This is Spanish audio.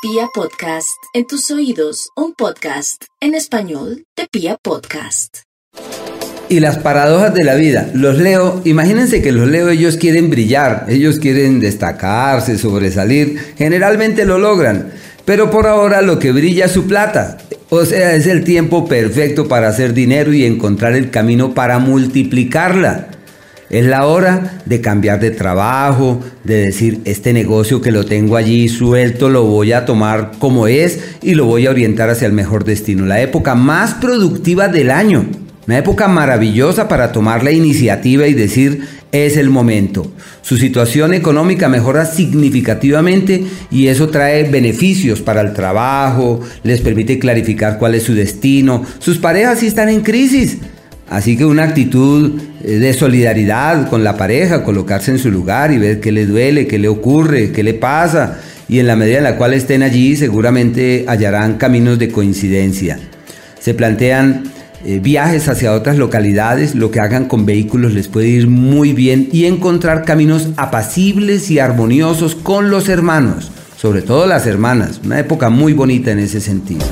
Pia Podcast, en tus oídos, un podcast en español de Pia Podcast. Y las paradojas de la vida. Los leo, imagínense que los leo, ellos quieren brillar, ellos quieren destacarse, sobresalir, generalmente lo logran, pero por ahora lo que brilla es su plata. O sea, es el tiempo perfecto para hacer dinero y encontrar el camino para multiplicarla. Es la hora de cambiar de trabajo, de decir, este negocio que lo tengo allí suelto lo voy a tomar como es y lo voy a orientar hacia el mejor destino. La época más productiva del año. Una época maravillosa para tomar la iniciativa y decir, es el momento. Su situación económica mejora significativamente y eso trae beneficios para el trabajo, les permite clarificar cuál es su destino. Sus parejas están en crisis Así que una actitud eh, de solidaridad con la pareja, colocarse en su lugar y ver qué le duele, qué le ocurre, qué le pasa. Y en la medida en la cual estén allí seguramente hallarán caminos de coincidencia. Se plantean eh, viajes hacia otras localidades, lo que hagan con vehículos les puede ir muy bien y encontrar caminos apacibles y armoniosos con los hermanos, sobre todo las hermanas. Una época muy bonita en ese sentido.